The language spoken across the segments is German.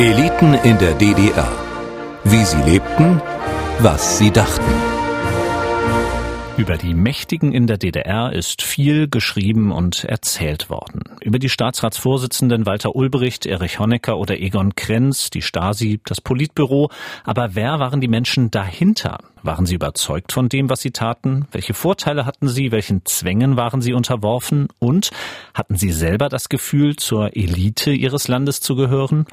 Eliten in der DDR. Wie sie lebten, was sie dachten. Über die Mächtigen in der DDR ist viel geschrieben und erzählt worden. Über die Staatsratsvorsitzenden Walter Ulbricht, Erich Honecker oder Egon Krenz, die Stasi, das Politbüro. Aber wer waren die Menschen dahinter? Waren sie überzeugt von dem, was sie taten? Welche Vorteile hatten sie? Welchen Zwängen waren sie unterworfen? Und hatten sie selber das Gefühl, zur Elite ihres Landes zu gehören?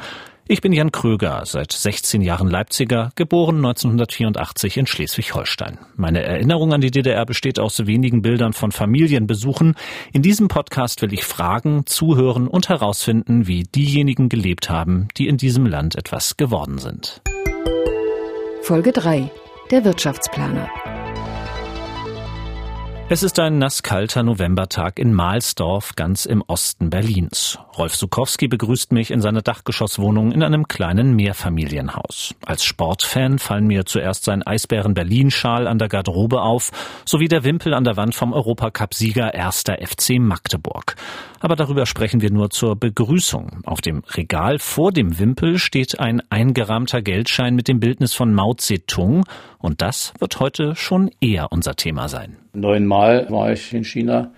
Ich bin Jan Kröger, seit 16 Jahren Leipziger, geboren 1984 in Schleswig-Holstein. Meine Erinnerung an die DDR besteht aus wenigen Bildern von Familienbesuchen. In diesem Podcast will ich fragen, zuhören und herausfinden, wie diejenigen gelebt haben, die in diesem Land etwas geworden sind. Folge 3. Der Wirtschaftsplaner. Es ist ein nasskalter Novembertag in Mahlsdorf, ganz im Osten Berlins. Rolf Sukowski begrüßt mich in seiner Dachgeschosswohnung in einem kleinen Mehrfamilienhaus. Als Sportfan fallen mir zuerst sein Eisbären-Berlin-Schal an der Garderobe auf, sowie der Wimpel an der Wand vom Europacup-Sieger 1. FC Magdeburg. Aber darüber sprechen wir nur zur Begrüßung. Auf dem Regal vor dem Wimpel steht ein eingerahmter Geldschein mit dem Bildnis von Mao Zedong und das wird heute schon eher unser Thema sein. Neunmal war ich in China.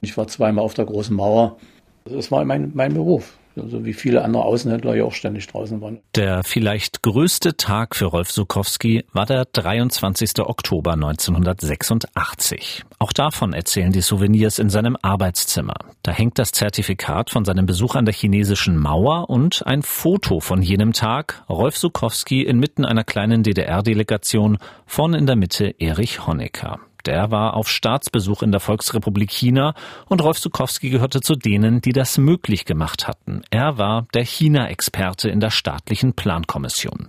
Ich war zweimal auf der großen Mauer. Das war mein, mein Beruf so wie viele andere Außenhändler ja auch ständig draußen waren. Der vielleicht größte Tag für Rolf Sukowski war der 23. Oktober 1986. Auch davon erzählen die Souvenirs in seinem Arbeitszimmer. Da hängt das Zertifikat von seinem Besuch an der chinesischen Mauer und ein Foto von jenem Tag. Rolf Sukowski inmitten einer kleinen DDR-Delegation, vorne in der Mitte Erich Honecker. Der war auf Staatsbesuch in der Volksrepublik China und Rolf Zukowski gehörte zu denen, die das möglich gemacht hatten. Er war der China-Experte in der staatlichen Plankommission.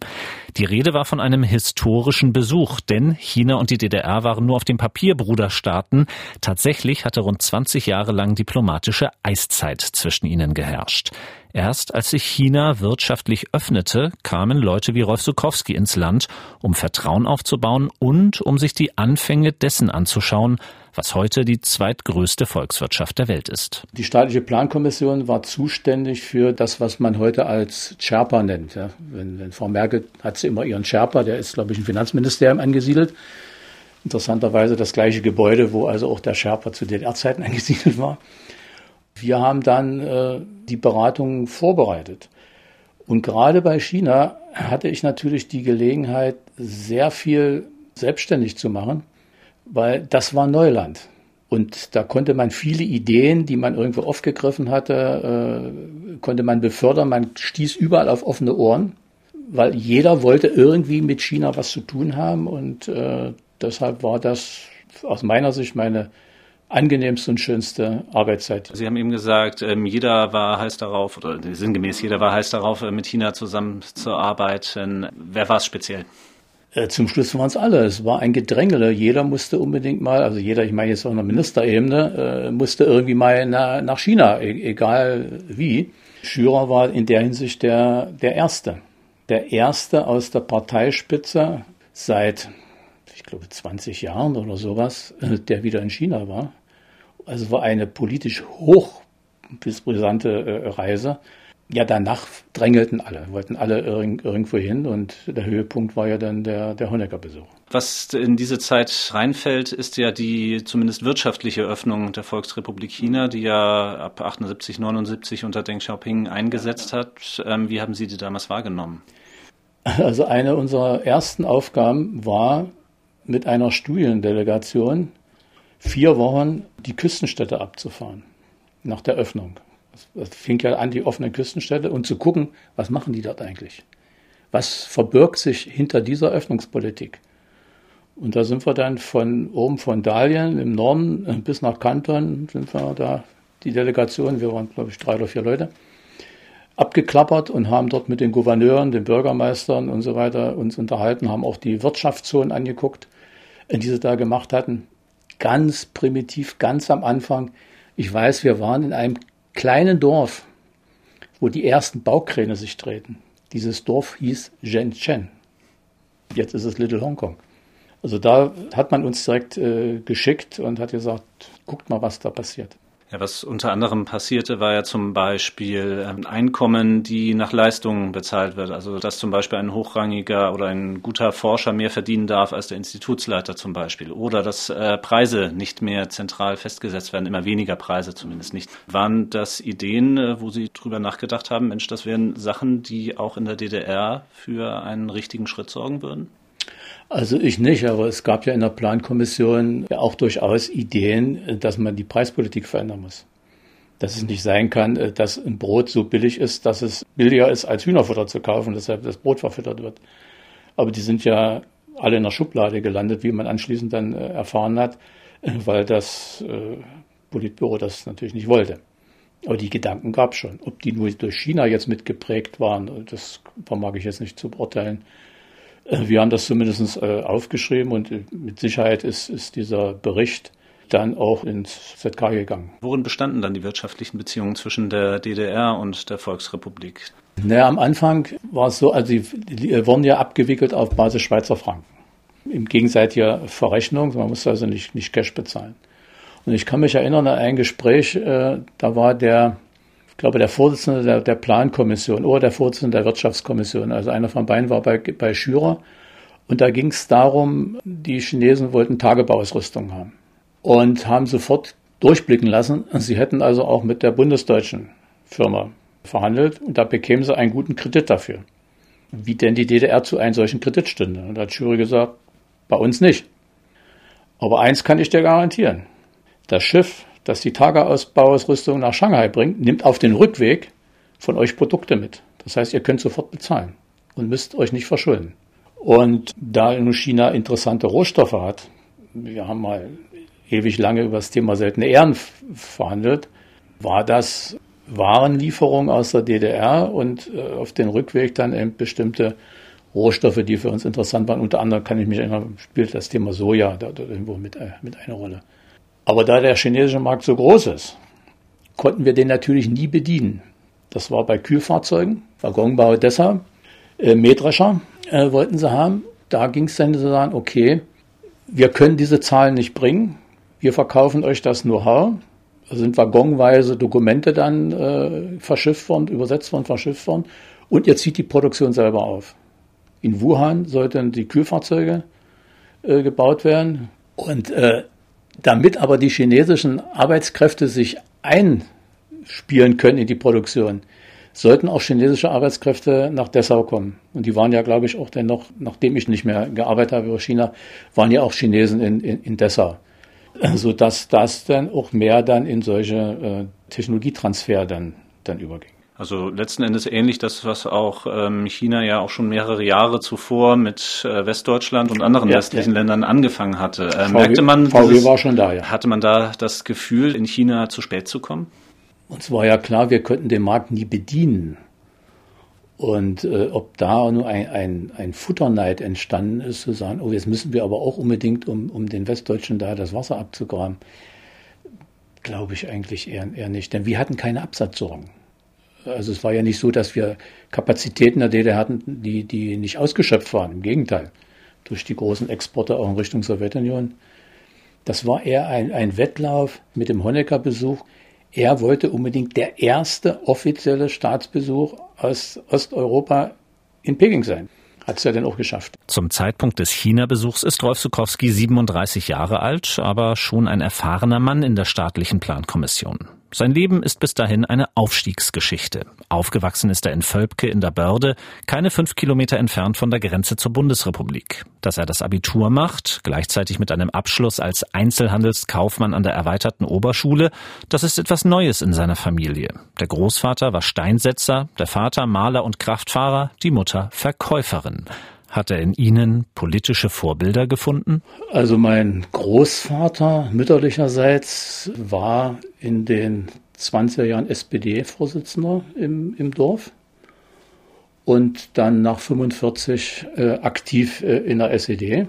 Die Rede war von einem historischen Besuch, denn China und die DDR waren nur auf dem Papier Bruderstaaten. Tatsächlich hatte rund 20 Jahre lang diplomatische Eiszeit zwischen ihnen geherrscht. Erst als sich China wirtschaftlich öffnete, kamen Leute wie Rolf Sukowski ins Land, um Vertrauen aufzubauen und um sich die Anfänge dessen anzuschauen, was heute die zweitgrößte Volkswirtschaft der Welt ist. Die staatliche Plankommission war zuständig für das, was man heute als Sherpa nennt. Ja, wenn, wenn Frau Merkel hat sie immer ihren Sherpa, der ist, glaube ich, im Finanzministerium angesiedelt. Interessanterweise das gleiche Gebäude, wo also auch der Sherpa zu DDR-Zeiten angesiedelt war. Wir haben dann äh, die Beratungen vorbereitet. Und gerade bei China hatte ich natürlich die Gelegenheit, sehr viel selbstständig zu machen, weil das war Neuland. Und da konnte man viele Ideen, die man irgendwo aufgegriffen hatte, äh, konnte man befördern. Man stieß überall auf offene Ohren, weil jeder wollte irgendwie mit China was zu tun haben. Und äh, deshalb war das aus meiner Sicht meine angenehmste und schönste Arbeitszeit. Sie haben eben gesagt, ähm, jeder war heiß darauf, oder sinngemäß, jeder war heiß darauf, äh, mit China zusammenzuarbeiten. Wer war es speziell? Äh, zum Schluss waren es alle. Es war ein Gedrängele. Jeder musste unbedingt mal, also jeder, ich meine jetzt auf einer Ministerebene, äh, musste irgendwie mal nach China, e-, egal wie. Schürer war in der Hinsicht der, der Erste. Der Erste aus der Parteispitze seit ich glaube, 20 Jahren oder sowas, der wieder in China war. Also war eine politisch hochbrisante äh, Reise. Ja, danach drängelten alle, wollten alle irgendwo hin und der Höhepunkt war ja dann der, der Honecker-Besuch. Was in diese Zeit reinfällt, ist ja die zumindest wirtschaftliche Öffnung der Volksrepublik China, die ja ab 78, 79 unter Deng Xiaoping eingesetzt hat. Ähm, wie haben Sie die damals wahrgenommen? Also eine unserer ersten Aufgaben war, mit einer Studiendelegation vier Wochen die Küstenstädte abzufahren nach der Öffnung. Das fing ja an, die offenen Küstenstädte und zu gucken, was machen die dort eigentlich? Was verbirgt sich hinter dieser Öffnungspolitik? Und da sind wir dann von oben von Dalien im Norden bis nach Kanton, sind wir da, die Delegation, wir waren glaube ich drei oder vier Leute, abgeklappert und haben dort mit den Gouverneuren, den Bürgermeistern und so weiter uns unterhalten, haben auch die Wirtschaftszonen angeguckt die sie da gemacht hatten. Ganz primitiv, ganz am Anfang. Ich weiß, wir waren in einem kleinen Dorf, wo die ersten Baukräne sich drehten. Dieses Dorf hieß Shenzhen. Jetzt ist es Little Hong Kong. Also da hat man uns direkt äh, geschickt und hat gesagt, guckt mal, was da passiert. Ja, was unter anderem passierte, war ja zum Beispiel ähm, Einkommen, die nach Leistungen bezahlt wird. Also dass zum Beispiel ein hochrangiger oder ein guter Forscher mehr verdienen darf als der Institutsleiter zum Beispiel. Oder dass äh, Preise nicht mehr zentral festgesetzt werden, immer weniger Preise zumindest nicht. Waren das Ideen, äh, wo Sie drüber nachgedacht haben, Mensch, das wären Sachen, die auch in der DDR für einen richtigen Schritt sorgen würden? Also ich nicht, aber es gab ja in der Plankommission auch durchaus Ideen, dass man die Preispolitik verändern muss. Dass es nicht sein kann, dass ein Brot so billig ist, dass es billiger ist, als Hühnerfutter zu kaufen, deshalb das Brot verfüttert wird. Aber die sind ja alle in der Schublade gelandet, wie man anschließend dann äh, erfahren hat, weil das äh, Politbüro das natürlich nicht wollte. Aber die Gedanken gab es schon. Ob die nur durch China jetzt mitgeprägt waren, das vermag ich jetzt nicht zu beurteilen. Äh, wir haben das zumindest äh, aufgeschrieben und äh, mit Sicherheit ist, ist dieser Bericht dann auch ins ZK gegangen. Worin bestanden dann die wirtschaftlichen Beziehungen zwischen der DDR und der Volksrepublik? Naja, am Anfang war es so, also die, die wurden ja abgewickelt auf Basis Schweizer Franken. Im gegenseitiger Verrechnung, man musste also nicht, nicht Cash bezahlen. Und ich kann mich erinnern an ein Gespräch, äh, da war der ich glaube, der Vorsitzende der, der Plankommission oder der Vorsitzende der Wirtschaftskommission, also einer von beiden war bei, bei Schürer. Und da ging es darum, die Chinesen wollten Tagebauausrüstung haben und haben sofort durchblicken lassen. Sie hätten also auch mit der bundesdeutschen Firma verhandelt und da bekämen sie einen guten Kredit dafür. Wie denn die DDR zu einem solchen Kredit stünde. Und da hat Schüre gesagt, bei uns nicht. Aber eins kann ich dir garantieren. Das Schiff, das die Tageausbauausrüstung nach Shanghai bringt, nimmt auf den Rückweg von euch Produkte mit. Das heißt, ihr könnt sofort bezahlen und müsst euch nicht verschulden. Und da nun China interessante Rohstoffe hat, wir haben mal ewig lange über das Thema seltene Ehren verhandelt, war das Warenlieferung aus der DDR und äh, auf den Rückweg dann eben bestimmte Rohstoffe, die für uns interessant waren. Unter anderem kann ich mich erinnern, spielt das Thema Soja da, da irgendwo mit, äh, mit einer Rolle. Aber da der chinesische Markt so groß ist, konnten wir den natürlich nie bedienen. Das war bei Kühlfahrzeugen, Waggonbau deshalb, äh, Mähdrescher äh, wollten sie haben. Da ging es dann zu sagen, okay, wir können diese Zahlen nicht bringen, wir verkaufen euch das Know-how. Da sind waggonweise Dokumente dann äh, verschifft worden, übersetzt worden, verschifft worden. Und ihr zieht die Produktion selber auf. In Wuhan sollten die Kühlfahrzeuge äh, gebaut werden. Und äh, damit aber die chinesischen Arbeitskräfte sich einspielen können in die Produktion, sollten auch chinesische Arbeitskräfte nach Dessau kommen. Und die waren ja, glaube ich, auch dann noch, nachdem ich nicht mehr gearbeitet habe über China, waren ja auch Chinesen in, in, in Dessau. Sodass das dann auch mehr dann in solche äh, Technologietransfer dann, dann überging. Also letzten Endes ähnlich das, was auch ähm, China ja auch schon mehrere Jahre zuvor mit äh, Westdeutschland und anderen ja, westlichen ja. Ländern angefangen hatte. Äh, VW, merkte man, VW dieses, war schon da, ja. Hatte man da das Gefühl, in China zu spät zu kommen? Uns war ja klar, wir könnten den Markt nie bedienen. Und äh, ob da nur ein, ein, ein Futterneid entstanden ist, zu sagen, oh, jetzt müssen wir aber auch unbedingt, um, um den Westdeutschen da das Wasser abzugraben, glaube ich eigentlich eher, eher nicht. Denn wir hatten keine Absatzsorgen. Also es war ja nicht so, dass wir Kapazitäten der DDR hatten, die, die nicht ausgeschöpft waren. Im Gegenteil. Durch die großen Exporte auch in Richtung Sowjetunion. Das war eher ein, ein Wettlauf mit dem Honecker-Besuch. Er wollte unbedingt der erste offizielle Staatsbesuch aus Osteuropa in Peking sein hat es ja dann auch geschafft. Zum Zeitpunkt des China-Besuchs ist Rolf Sukowski 37 Jahre alt, aber schon ein erfahrener Mann in der staatlichen Plankommission. Sein Leben ist bis dahin eine Aufstiegsgeschichte. Aufgewachsen ist er in Völpke in der Börde, keine fünf Kilometer entfernt von der Grenze zur Bundesrepublik. Dass er das Abitur macht, gleichzeitig mit einem Abschluss als Einzelhandelskaufmann an der erweiterten Oberschule, das ist etwas Neues in seiner Familie. Der Großvater war Steinsetzer, der Vater Maler und Kraftfahrer, die Mutter Verkäuferin. Hat er in Ihnen politische Vorbilder gefunden? Also mein Großvater mütterlicherseits war in den 20er Jahren SPD-Vorsitzender im, im Dorf und dann nach 45 äh, aktiv äh, in der SED.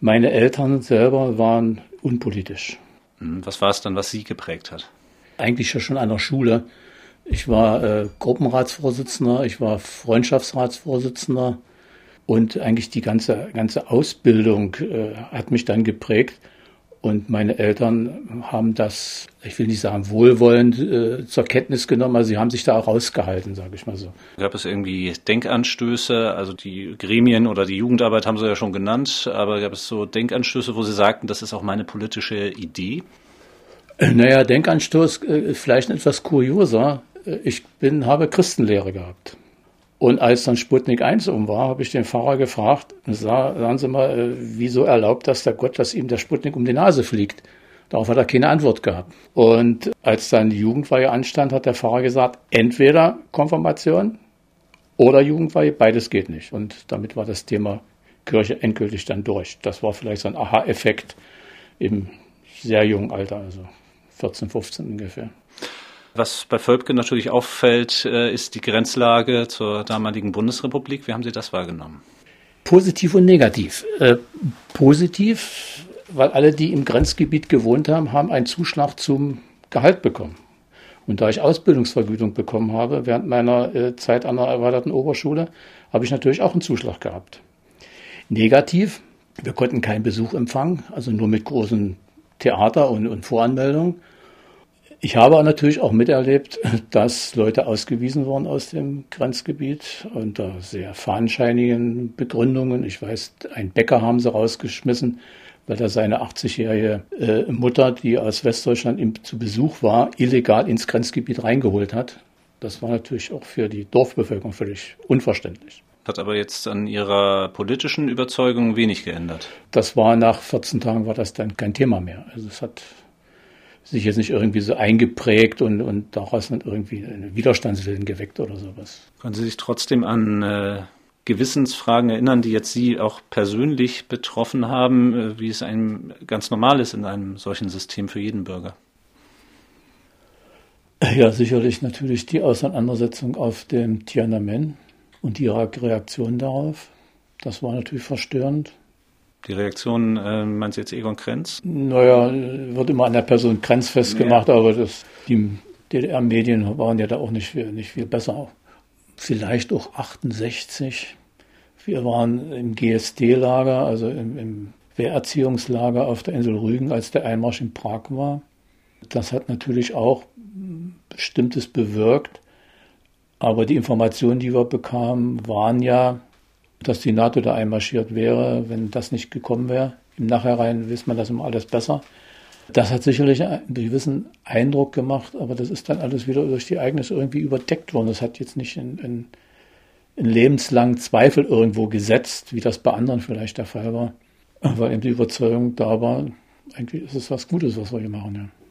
Meine Eltern selber waren unpolitisch. Hm, was war es dann, was Sie geprägt hat? Eigentlich schon an der Schule. Ich war äh, Gruppenratsvorsitzender, ich war Freundschaftsratsvorsitzender und eigentlich die ganze, ganze Ausbildung äh, hat mich dann geprägt. Und meine Eltern haben das, ich will nicht sagen wohlwollend, äh, zur Kenntnis genommen, also sie haben sich da auch rausgehalten, sage ich mal so. Gab es irgendwie Denkanstöße, also die Gremien oder die Jugendarbeit haben Sie ja schon genannt, aber gab es so Denkanstöße, wo Sie sagten, das ist auch meine politische Idee? Naja, Denkanstoß äh, vielleicht etwas kurioser. Ich bin, habe Christenlehre gehabt. Und als dann Sputnik 1 um war, habe ich den Pfarrer gefragt, sagen Sie mal, äh, wieso erlaubt das der Gott, dass ihm der Sputnik um die Nase fliegt? Darauf hat er keine Antwort gehabt. Und als dann die Jugendweihe anstand, hat der Pfarrer gesagt, entweder Konfirmation oder Jugendweihe, beides geht nicht. Und damit war das Thema Kirche endgültig dann durch. Das war vielleicht so ein Aha-Effekt im sehr jungen Alter, also 14, 15 ungefähr. Was bei Völpke natürlich auffällt, äh, ist die Grenzlage zur damaligen Bundesrepublik. Wie haben Sie das wahrgenommen? Positiv und negativ. Äh, positiv, weil alle, die im Grenzgebiet gewohnt haben, haben einen Zuschlag zum Gehalt bekommen. Und da ich Ausbildungsvergütung bekommen habe während meiner äh, Zeit an der erweiterten Oberschule, habe ich natürlich auch einen Zuschlag gehabt. Negativ, wir konnten keinen Besuch empfangen, also nur mit großen Theater und, und Voranmeldungen. Ich habe natürlich auch miterlebt, dass Leute ausgewiesen wurden aus dem Grenzgebiet unter sehr fahnenscheinigen Begründungen. Ich weiß, ein Bäcker haben sie rausgeschmissen, weil er seine 80-jährige äh, Mutter, die aus Westdeutschland zu Besuch war, illegal ins Grenzgebiet reingeholt hat. Das war natürlich auch für die Dorfbevölkerung völlig unverständlich. Hat aber jetzt an Ihrer politischen Überzeugung wenig geändert. Das war nach 14 Tagen war das dann kein Thema mehr. Also es hat sich jetzt nicht irgendwie so eingeprägt und, und daraus dann irgendwie einen Widerstandswillen geweckt oder sowas. Können Sie sich trotzdem an äh, Gewissensfragen erinnern, die jetzt Sie auch persönlich betroffen haben, äh, wie es einem ganz normal ist in einem solchen System für jeden Bürger? Ja, sicherlich natürlich die Auseinandersetzung auf dem Tiananmen und die Reaktion darauf. Das war natürlich verstörend. Die Reaktion, äh, meinst du jetzt Egon Krenz? Naja, wird immer an der Person Krenz festgemacht, ja. aber das, die DDR-Medien waren ja da auch nicht viel, nicht viel besser. Vielleicht auch 68. Wir waren im GSD-Lager, also im, im Wehrerziehungslager auf der Insel Rügen, als der Einmarsch in Prag war. Das hat natürlich auch Bestimmtes bewirkt. Aber die Informationen, die wir bekamen, waren ja, dass die NATO da einmarschiert wäre, wenn das nicht gekommen wäre. Im Nachhinein weiß man das immer alles besser. Das hat sicherlich einen gewissen Eindruck gemacht, aber das ist dann alles wieder durch die Ereignisse irgendwie überdeckt worden. Das hat jetzt nicht in, in, in lebenslangen Zweifel irgendwo gesetzt, wie das bei anderen vielleicht der Fall war. Weil eben die Überzeugung da war, eigentlich ist es was Gutes, was wir hier machen. Ja.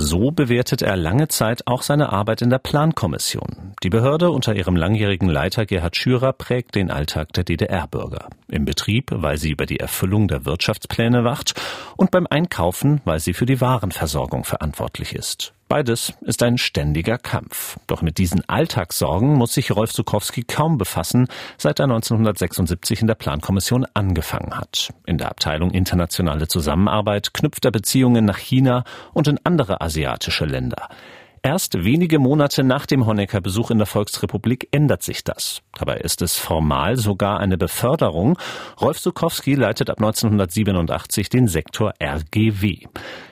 So bewertet er lange Zeit auch seine Arbeit in der Plankommission. Die Behörde unter ihrem langjährigen Leiter Gerhard Schürer prägt den Alltag der DDR-Bürger. Im Betrieb, weil sie über die Erfüllung der Wirtschaftspläne wacht und beim Einkaufen, weil sie für die Warenversorgung verantwortlich ist. Beides ist ein ständiger Kampf. Doch mit diesen Alltagssorgen muss sich Rolf Sukowski kaum befassen, seit er 1976 in der Plankommission angefangen hat. In der Abteilung Internationale Zusammenarbeit knüpft er Beziehungen nach China und in andere asiatische Länder. Erst wenige Monate nach dem Honecker-Besuch in der Volksrepublik ändert sich das. Dabei ist es formal sogar eine Beförderung. Rolf Sukowski leitet ab 1987 den Sektor RGW.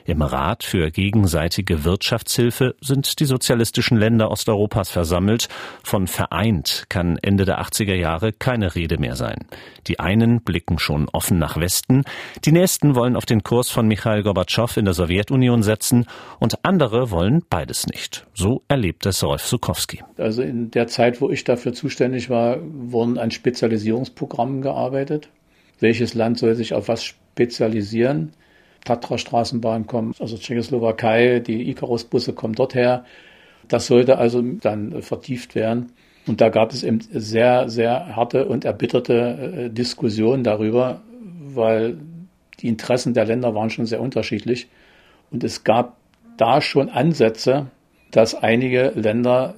Im Rat für gegenseitige Wirtschaftshilfe sind die sozialistischen Länder Osteuropas versammelt. Von vereint kann Ende der 80er Jahre keine Rede mehr sein. Die einen blicken schon offen nach Westen, die nächsten wollen auf den Kurs von Michail Gorbatschow in der Sowjetunion setzen und andere wollen beides nicht. So erlebt es Rolf Sukowski. Also in der Zeit, wo ich dafür zuständig war, wurden an Spezialisierungsprogrammen gearbeitet. Welches Land soll sich auf was spezialisieren? Tatra-Straßenbahn aus der Tschechoslowakei, die Icarus-Busse kommen dorther. Das sollte also dann vertieft werden. Und da gab es eben sehr, sehr harte und erbitterte äh, Diskussionen darüber, weil die Interessen der Länder waren schon sehr unterschiedlich. Und es gab da schon Ansätze, dass einige Länder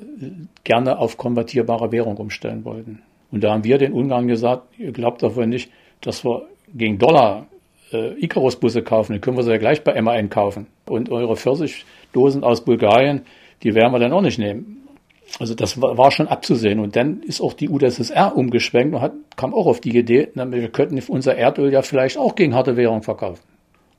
gerne auf konvertierbare Währung umstellen wollten. Und da haben wir den Ungarn gesagt, ihr glaubt doch wohl nicht, dass wir gegen Dollar äh, Icarus-Busse kaufen, dann können wir sie ja gleich bei MAN kaufen. Und eure Pfirsichdosen aus Bulgarien, die werden wir dann auch nicht nehmen. Also das war, schon abzusehen. Und dann ist auch die UdSSR umgeschwenkt und hat, kam auch auf die Idee, wir könnten unser Erdöl ja vielleicht auch gegen harte Währung verkaufen.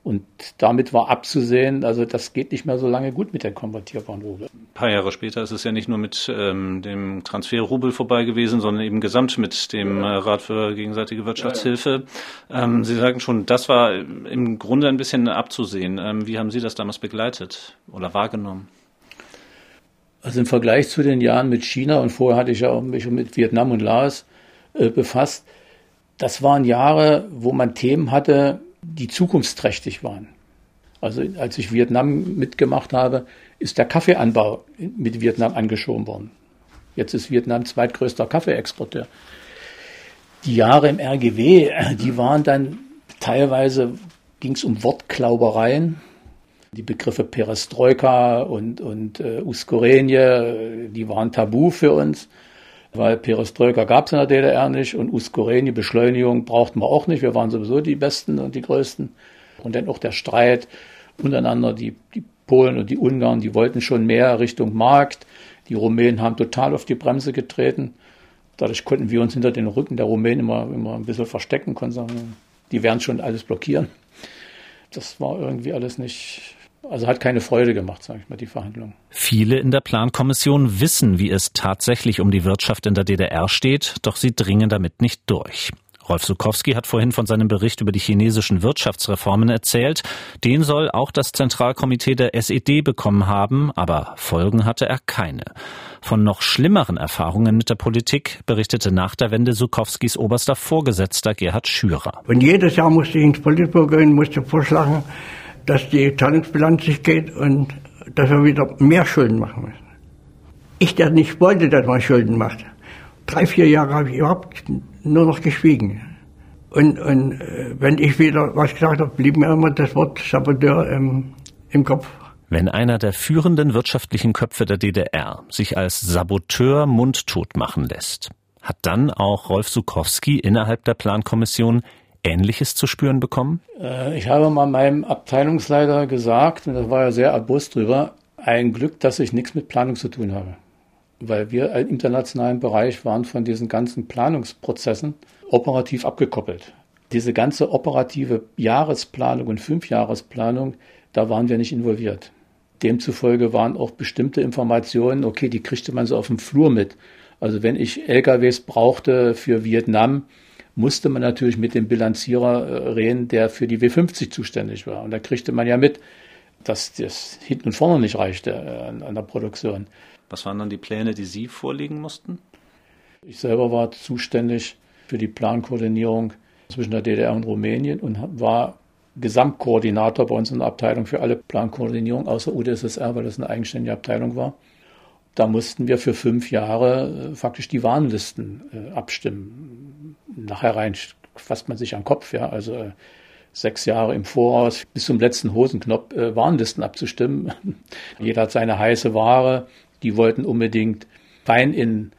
Und damit war abzusehen, also das geht nicht mehr so lange gut mit der konvertierbaren Rubel. Ein paar Jahre später ist es ja nicht nur mit ähm, dem Transferrubel vorbei gewesen, sondern eben gesamt mit dem äh, Rat für gegenseitige Wirtschaftshilfe. Ähm, Sie sagen schon, das war im Grunde ein bisschen abzusehen. Ähm, wie haben Sie das damals begleitet oder wahrgenommen? Also im Vergleich zu den Jahren mit China und vorher hatte ich ja auch mich mit Vietnam und Laos äh, befasst, das waren Jahre, wo man Themen hatte, die zukunftsträchtig waren. Also als ich Vietnam mitgemacht habe, ist der Kaffeeanbau mit Vietnam angeschoben worden. Jetzt ist Vietnam zweitgrößter Kaffeeexporteur. Die Jahre im RGW, die waren dann teilweise, ging es um Wortklaubereien. Die Begriffe Perestroika und, und äh, Uskorenie, die waren tabu für uns weil Perestroika gab es in der DDR nicht und Uskoreni, Beschleunigung brauchten wir auch nicht. Wir waren sowieso die Besten und die Größten. Und dann auch der Streit untereinander, die, die Polen und die Ungarn, die wollten schon mehr Richtung Markt. Die Rumänen haben total auf die Bremse getreten. Dadurch konnten wir uns hinter den Rücken der Rumänen immer, immer ein bisschen verstecken, konnten sagen, die werden schon alles blockieren. Das war irgendwie alles nicht, also hat keine Freude gemacht, sage ich mal, die Verhandlungen. Viele in der Plankommission wissen, wie es tatsächlich um die Wirtschaft in der DDR steht, doch sie dringen damit nicht durch. Rolf Sukowski hat vorhin von seinem Bericht über die chinesischen Wirtschaftsreformen erzählt. Den soll auch das Zentralkomitee der SED bekommen haben, aber Folgen hatte er keine. Von noch schlimmeren Erfahrungen mit der Politik berichtete nach der Wende Sukowskis oberster Vorgesetzter Gerhard Schürer. Und jedes Jahr musste ich ins Politbüro gehen, musste vorschlagen, dass die Zahlungsbilanz sich geht und dass wir wieder mehr Schulden machen müssen. Ich, der nicht wollte, dass man Schulden macht. Drei, vier Jahre habe ich überhaupt nur noch geschwiegen. Und, und äh, wenn ich wieder was gesagt habe, blieb mir immer das Wort Saboteur im, im Kopf. Wenn einer der führenden wirtschaftlichen Köpfe der DDR sich als Saboteur mundtot machen lässt, hat dann auch Rolf Sukowski innerhalb der Plankommission Ähnliches zu spüren bekommen? Äh, ich habe mal meinem Abteilungsleiter gesagt, und das war ja sehr erbost drüber, ein Glück, dass ich nichts mit Planung zu tun habe. Weil wir im internationalen Bereich waren von diesen ganzen Planungsprozessen operativ abgekoppelt. Diese ganze operative Jahresplanung und Fünfjahresplanung, da waren wir nicht involviert. Demzufolge waren auch bestimmte Informationen, okay, die kriegte man so auf dem Flur mit. Also wenn ich LKWs brauchte für Vietnam, musste man natürlich mit dem Bilanzierer äh, reden, der für die W50 zuständig war. Und da kriegte man ja mit, dass das hinten und vorne nicht reichte äh, an, an der Produktion. Was waren dann die Pläne, die Sie vorlegen mussten? Ich selber war zuständig für die Plankoordinierung zwischen der DDR und Rumänien und war Gesamtkoordinator bei uns in der Abteilung für alle Plankoordinierung außer UdSSR, weil das eine eigenständige Abteilung war. Da mussten wir für fünf Jahre äh, faktisch die Warnlisten äh, abstimmen. Nachher rein fasst man sich an den Kopf, ja. Also äh, sechs Jahre im Voraus bis zum letzten Hosenknopf äh, Warnlisten abzustimmen. Jeder hat seine heiße Ware. Die wollten unbedingt Wein in,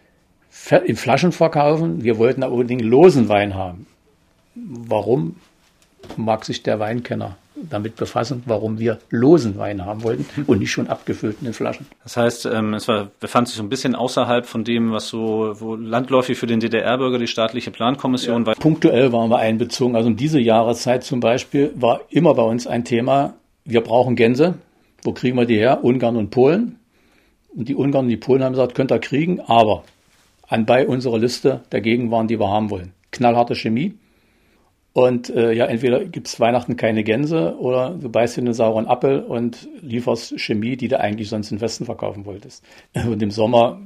in Flaschen verkaufen. Wir wollten aber unbedingt losen Wein haben. Warum? Mag sich der Weinkenner damit befassen, warum wir losen Wein haben wollten und nicht schon abgefüllten in Flaschen. Das heißt, ähm, es war, befand sich so ein bisschen außerhalb von dem, was so landläufig für den DDR-Bürger die staatliche Plankommission ja. war. Punktuell waren wir einbezogen. Also um diese Jahreszeit zum Beispiel war immer bei uns ein Thema, wir brauchen Gänse. Wo kriegen wir die her? Ungarn und Polen. Und die Ungarn und die Polen haben gesagt, könnt ihr kriegen, aber anbei unserer Liste dagegen waren, die wir haben wollen. Knallharte Chemie, und äh, ja, entweder gibt's Weihnachten keine Gänse oder du beißt in den sauren Appel und lieferst Chemie, die du eigentlich sonst in Westen verkaufen wolltest. Und im Sommer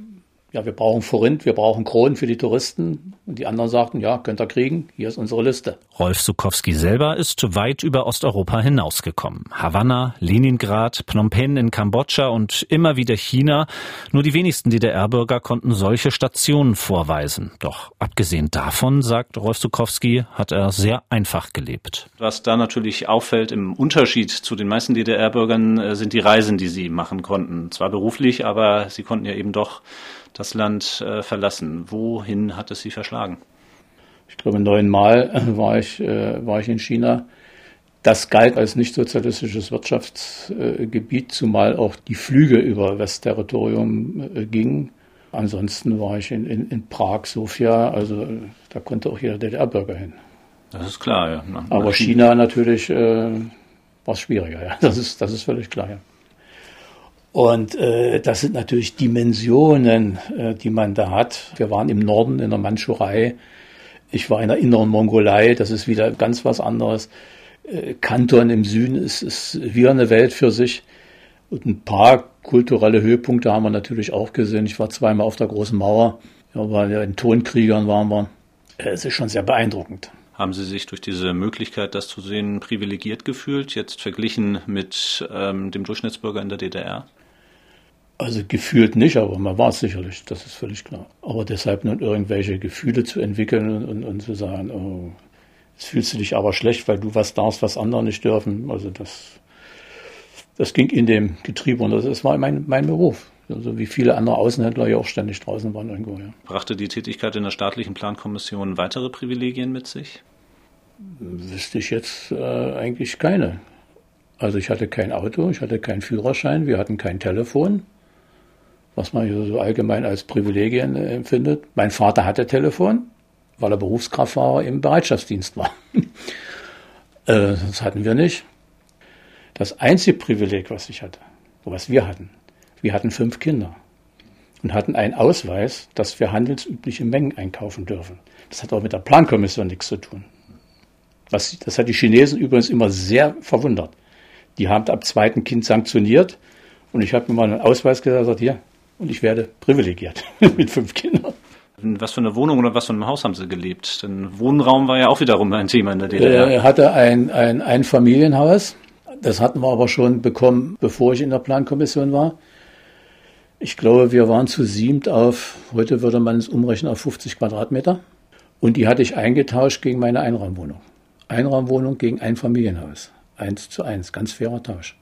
ja, wir brauchen Forint, wir brauchen Kronen für die Touristen. Und die anderen sagten, ja, könnt ihr kriegen, hier ist unsere Liste. Rolf Sukowski selber ist weit über Osteuropa hinausgekommen. Havanna, Leningrad, Phnom Penh in Kambodscha und immer wieder China. Nur die wenigsten DDR-Bürger konnten solche Stationen vorweisen. Doch abgesehen davon, sagt Rolf Sukowski, hat er sehr einfach gelebt. Was da natürlich auffällt im Unterschied zu den meisten DDR-Bürgern, äh, sind die Reisen, die sie machen konnten. Zwar beruflich, aber sie konnten ja eben doch das Land äh, verlassen. Wohin hat es Sie verschlagen? Ich glaube, neunmal war ich, äh, war ich in China. Das galt als nicht sozialistisches Wirtschaftsgebiet, zumal auch die Flüge über Westterritorium äh, gingen. Ansonsten war ich in, in, in Prag, Sofia, also da konnte auch jeder DDR-Bürger hin. Das ist klar, ja. Aber China natürlich, äh, war es schwieriger. Ja. Das, ist, das ist völlig klar. Ja. Und äh, das sind natürlich Dimensionen, äh, die man da hat. Wir waren im Norden in der Mandschurei. Ich war in der inneren Mongolei. Das ist wieder ganz was anderes. Äh, Kanton im Süden ist, ist wieder eine Welt für sich. Und ein paar kulturelle Höhepunkte haben wir natürlich auch gesehen. Ich war zweimal auf der Großen Mauer. Ja, bei den Tonkriegern waren wir. Äh, es ist schon sehr beeindruckend. Haben Sie sich durch diese Möglichkeit, das zu sehen, privilegiert gefühlt, jetzt verglichen mit ähm, dem Durchschnittsbürger in der DDR? Also gefühlt nicht, aber man war es sicherlich, das ist völlig klar. Aber deshalb nun irgendwelche Gefühle zu entwickeln und, und, zu sagen, oh, jetzt fühlst du dich aber schlecht, weil du was darfst, was andere nicht dürfen. Also das, das ging in dem Getriebe und das, das war mein, mein Beruf. Also wie viele andere Außenhändler ja auch ständig draußen waren irgendwo. Ja. Brachte die Tätigkeit in der staatlichen Plankommission weitere Privilegien mit sich? Wüsste ich jetzt äh, eigentlich keine. Also ich hatte kein Auto, ich hatte keinen Führerschein, wir hatten kein Telefon, was man hier so allgemein als Privilegien äh, empfindet. Mein Vater hatte Telefon, weil er Berufskraftfahrer im Bereitschaftsdienst war. äh, das hatten wir nicht. Das einzige Privileg, was ich hatte, was wir hatten, wir hatten fünf Kinder und hatten einen Ausweis, dass wir handelsübliche Mengen einkaufen dürfen. Das hat auch mit der Plankommission nichts zu tun. Was, das hat die Chinesen übrigens immer sehr verwundert. Die haben ab zweiten Kind sanktioniert und ich habe mir mal einen Ausweis gesagt, hier, und ich werde privilegiert mit fünf Kindern. Was für eine Wohnung oder was für ein Haus haben Sie gelebt? Denn Wohnraum war ja auch wiederum ein Thema in der DDR. Er hatte ein, ein, ein Familienhaus. Das hatten wir aber schon bekommen, bevor ich in der Plankommission war. Ich glaube, wir waren zu siebt auf, heute würde man es umrechnen, auf 50 Quadratmeter. Und die hatte ich eingetauscht gegen meine Einraumwohnung. Einraumwohnung gegen ein Familienhaus. Eins zu eins, ganz fairer Tausch.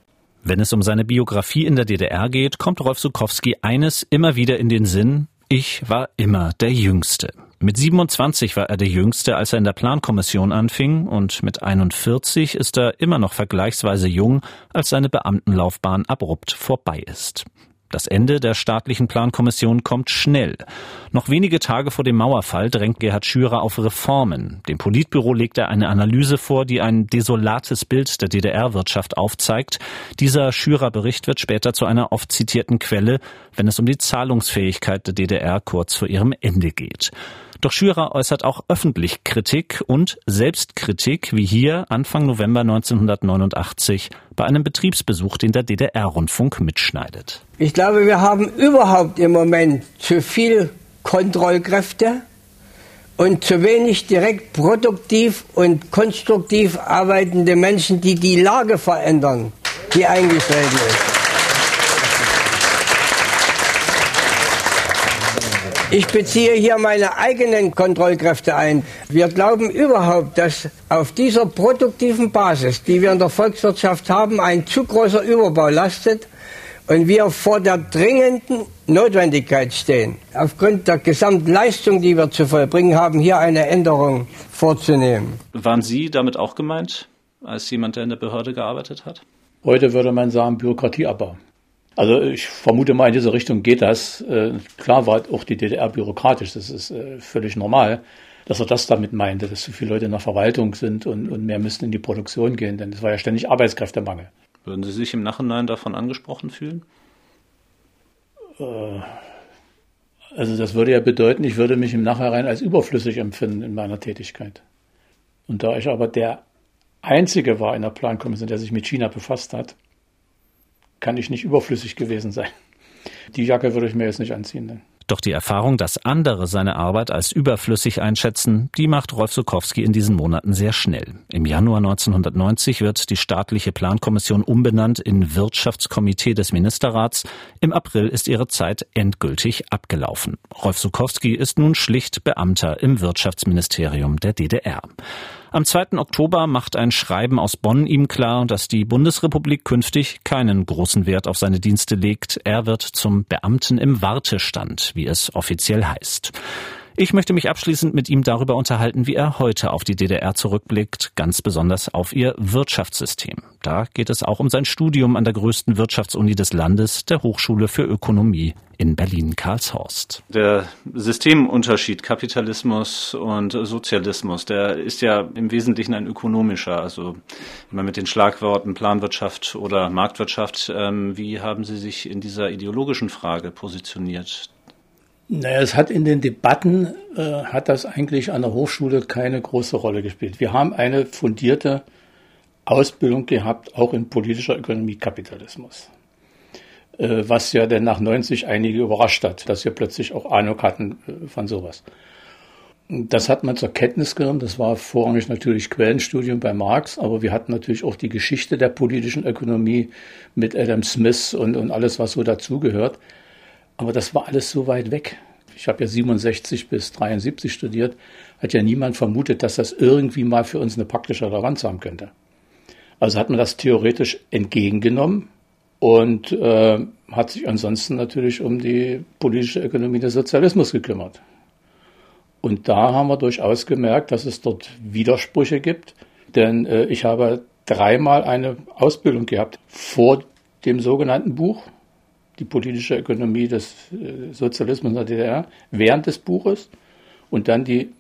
Wenn es um seine Biografie in der DDR geht, kommt Rolf Sukowski eines immer wieder in den Sinn. Ich war immer der Jüngste. Mit 27 war er der Jüngste, als er in der Plankommission anfing, und mit 41 ist er immer noch vergleichsweise jung, als seine Beamtenlaufbahn abrupt vorbei ist. Das Ende der staatlichen Plankommission kommt schnell. Noch wenige Tage vor dem Mauerfall drängt Gerhard Schürer auf Reformen. Dem Politbüro legt er eine Analyse vor, die ein desolates Bild der DDR-Wirtschaft aufzeigt. Dieser Schürer-Bericht wird später zu einer oft zitierten Quelle, wenn es um die Zahlungsfähigkeit der DDR kurz vor ihrem Ende geht. Doch Schürer äußert auch öffentlich Kritik und Selbstkritik, wie hier Anfang November 1989 bei einem Betriebsbesuch, den der DDR-Rundfunk mitschneidet. Ich glaube, wir haben überhaupt im Moment zu viel Kontrollkräfte und zu wenig direkt produktiv und konstruktiv arbeitende Menschen, die die Lage verändern, die eingestellt ist. Ich beziehe hier meine eigenen Kontrollkräfte ein. Wir glauben überhaupt, dass auf dieser produktiven Basis, die wir in der Volkswirtschaft haben, ein zu großer Überbau lastet und wir vor der dringenden Notwendigkeit stehen, aufgrund der Gesamtleistung, die wir zu vollbringen haben, hier eine Änderung vorzunehmen. Waren Sie damit auch gemeint, als jemand, der in der Behörde gearbeitet hat? Heute würde man sagen Bürokratieabbau. Also ich vermute mal, in diese Richtung geht das. Äh, klar war auch die DDR bürokratisch, das ist äh, völlig normal, dass er das damit meinte, dass so viele Leute in der Verwaltung sind und, und mehr müssten in die Produktion gehen, denn es war ja ständig Arbeitskräftemangel. Würden Sie sich im Nachhinein davon angesprochen fühlen? Äh, also das würde ja bedeuten, ich würde mich im Nachhinein als überflüssig empfinden in meiner Tätigkeit. Und da ich aber der Einzige war in der Plankommission, der sich mit China befasst hat, kann ich nicht überflüssig gewesen sein. Die Jacke würde ich mir jetzt nicht anziehen. Dann. Doch die Erfahrung, dass andere seine Arbeit als überflüssig einschätzen, die macht Rolf Sukowski in diesen Monaten sehr schnell. Im Januar 1990 wird die staatliche Plankommission umbenannt in Wirtschaftskomitee des Ministerrats. Im April ist ihre Zeit endgültig abgelaufen. Rolf Sukowski ist nun schlicht Beamter im Wirtschaftsministerium der DDR. Am 2. Oktober macht ein Schreiben aus Bonn ihm klar, dass die Bundesrepublik künftig keinen großen Wert auf seine Dienste legt. Er wird zum Beamten im Wartestand, wie es offiziell heißt. Ich möchte mich abschließend mit ihm darüber unterhalten, wie er heute auf die DDR zurückblickt, ganz besonders auf ihr Wirtschaftssystem. Da geht es auch um sein Studium an der größten Wirtschaftsuni des Landes, der Hochschule für Ökonomie in Berlin-Karlshorst. Der Systemunterschied Kapitalismus und Sozialismus, der ist ja im Wesentlichen ein ökonomischer. Also immer mit den Schlagworten Planwirtschaft oder Marktwirtschaft. Ähm, wie haben Sie sich in dieser ideologischen Frage positioniert? Naja, es hat in den Debatten, äh, hat das eigentlich an der Hochschule keine große Rolle gespielt. Wir haben eine fundierte Ausbildung gehabt, auch in politischer Ökonomie Kapitalismus. Äh, was ja dann nach 90 einige überrascht hat, dass wir plötzlich auch Ahnung hatten äh, von sowas. Das hat man zur Kenntnis genommen. Das war vorrangig natürlich Quellenstudium bei Marx, aber wir hatten natürlich auch die Geschichte der politischen Ökonomie mit Adam Smith und, und alles, was so dazugehört. Aber das war alles so weit weg. Ich habe ja 67 bis 73 studiert, hat ja niemand vermutet, dass das irgendwie mal für uns eine praktische Relevanz haben könnte. Also hat man das theoretisch entgegengenommen und äh, hat sich ansonsten natürlich um die politische Ökonomie des Sozialismus gekümmert. Und da haben wir durchaus gemerkt, dass es dort Widersprüche gibt, denn äh, ich habe dreimal eine Ausbildung gehabt vor dem sogenannten Buch die politische Ökonomie des äh, Sozialismus in der DDR während des Buches und dann die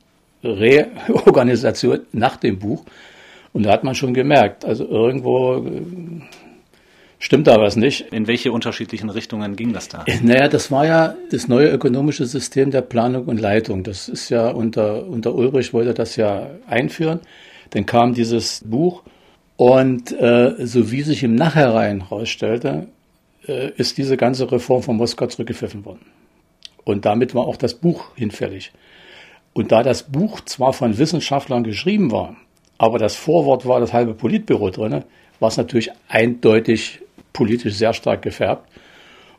Reorganisation nach dem Buch. Und da hat man schon gemerkt, also irgendwo äh, stimmt da was nicht. In welche unterschiedlichen Richtungen ging das da? Naja, das war ja das neue ökonomische System der Planung und Leitung. Das ist ja unter, unter Ulrich wollte das ja einführen. Dann kam dieses Buch und äh, so wie sich im Nachhinein herausstellte, ist diese ganze Reform von Moskau zurückgepfiffen worden. Und damit war auch das Buch hinfällig. Und da das Buch zwar von Wissenschaftlern geschrieben war, aber das Vorwort war das halbe Politbüro drin, war es natürlich eindeutig politisch sehr stark gefärbt.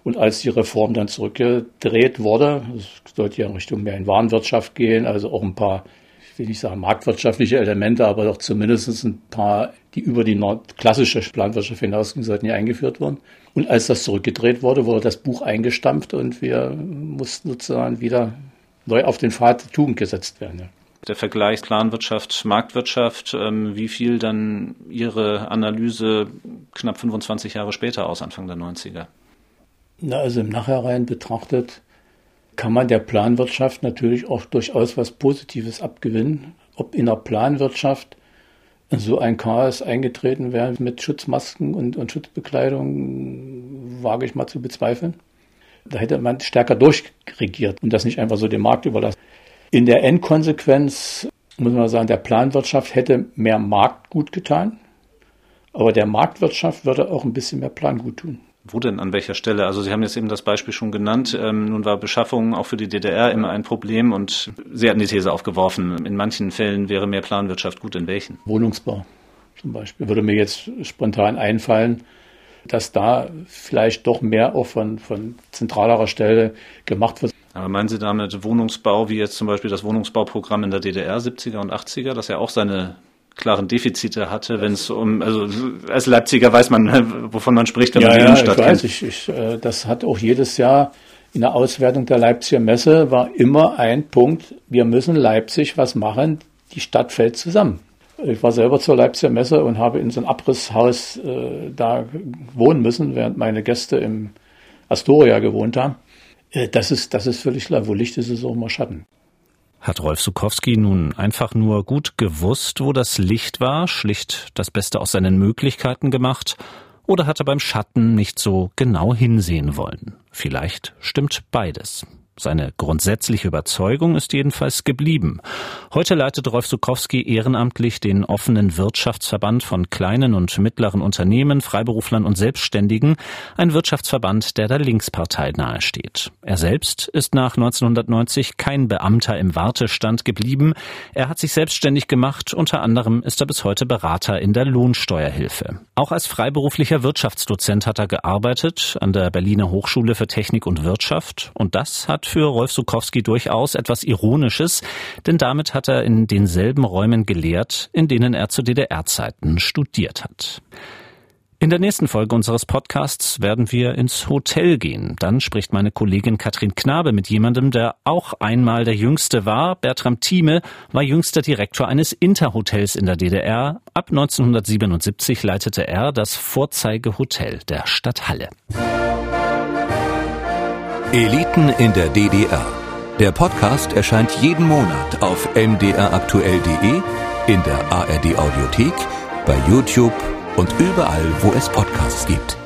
Und als die Reform dann zurückgedreht wurde, es sollte ja in Richtung mehr in Warenwirtschaft gehen, also auch ein paar will nicht sagen marktwirtschaftliche Elemente, aber doch zumindest ein paar, die über die klassische Planwirtschaft hinausgehen, sollten ja eingeführt werden. Und als das zurückgedreht wurde, wurde das Buch eingestampft und wir mussten sozusagen wieder neu auf den Pfad der Tugend gesetzt werden. Ja. Der Vergleich Planwirtschaft, Marktwirtschaft, ähm, wie fiel dann Ihre Analyse knapp 25 Jahre später aus, Anfang der 90er? Na, also im Nachhinein betrachtet kann man der Planwirtschaft natürlich auch durchaus was Positives abgewinnen. Ob in der Planwirtschaft so ein Chaos eingetreten wäre mit Schutzmasken und, und Schutzbekleidung, wage ich mal zu bezweifeln. Da hätte man stärker durchregiert und das nicht einfach so dem Markt überlassen. In der Endkonsequenz muss man sagen, der Planwirtschaft hätte mehr Markt gut getan, aber der Marktwirtschaft würde auch ein bisschen mehr Plan gut tun. Wo denn, an welcher Stelle? Also Sie haben jetzt eben das Beispiel schon genannt. Ähm, nun war Beschaffung auch für die DDR immer ein Problem und Sie hatten die These aufgeworfen, in manchen Fällen wäre mehr Planwirtschaft gut, in welchen? Wohnungsbau zum Beispiel. Würde mir jetzt spontan einfallen, dass da vielleicht doch mehr auch von, von zentralerer Stelle gemacht wird. Aber meinen Sie damit Wohnungsbau, wie jetzt zum Beispiel das Wohnungsbauprogramm in der DDR 70er und 80er, das ja auch seine klaren Defizite hatte, wenn es um, also als Leipziger weiß man, wovon man spricht, wenn ja, man die ja, Innenstadt ich weiß, ich, ich, äh, das hat auch jedes Jahr in der Auswertung der Leipziger Messe war immer ein Punkt, wir müssen Leipzig was machen, die Stadt fällt zusammen. Ich war selber zur Leipziger Messe und habe in so einem Abrisshaus äh, da wohnen müssen, während meine Gäste im Astoria gewohnt haben. Äh, das ist, das ist völlig klar. Wo Licht ist, ist auch immer Schatten. Hat Rolf Sukowski nun einfach nur gut gewusst, wo das Licht war, schlicht das Beste aus seinen Möglichkeiten gemacht, oder hat er beim Schatten nicht so genau hinsehen wollen? Vielleicht stimmt beides. Seine grundsätzliche Überzeugung ist jedenfalls geblieben. Heute leitet Rolf Sukowski ehrenamtlich den offenen Wirtschaftsverband von kleinen und mittleren Unternehmen, Freiberuflern und Selbstständigen, ein Wirtschaftsverband, der der Linkspartei nahesteht. Er selbst ist nach 1990 kein Beamter im Wartestand geblieben. Er hat sich selbstständig gemacht. Unter anderem ist er bis heute Berater in der Lohnsteuerhilfe. Auch als freiberuflicher Wirtschaftsdozent hat er gearbeitet an der Berliner Hochschule für Technik und Wirtschaft und das für Rolf Sukowski durchaus etwas Ironisches, denn damit hat er in denselben Räumen gelehrt, in denen er zu DDR-Zeiten studiert hat. In der nächsten Folge unseres Podcasts werden wir ins Hotel gehen. Dann spricht meine Kollegin Katrin Knabe mit jemandem, der auch einmal der Jüngste war. Bertram Thieme war jüngster Direktor eines Interhotels in der DDR. Ab 1977 leitete er das Vorzeigehotel der Stadt Halle. Eliten in der DDR. Der Podcast erscheint jeden Monat auf mdraktuell.de, in der ARD Audiothek, bei YouTube und überall, wo es Podcasts gibt.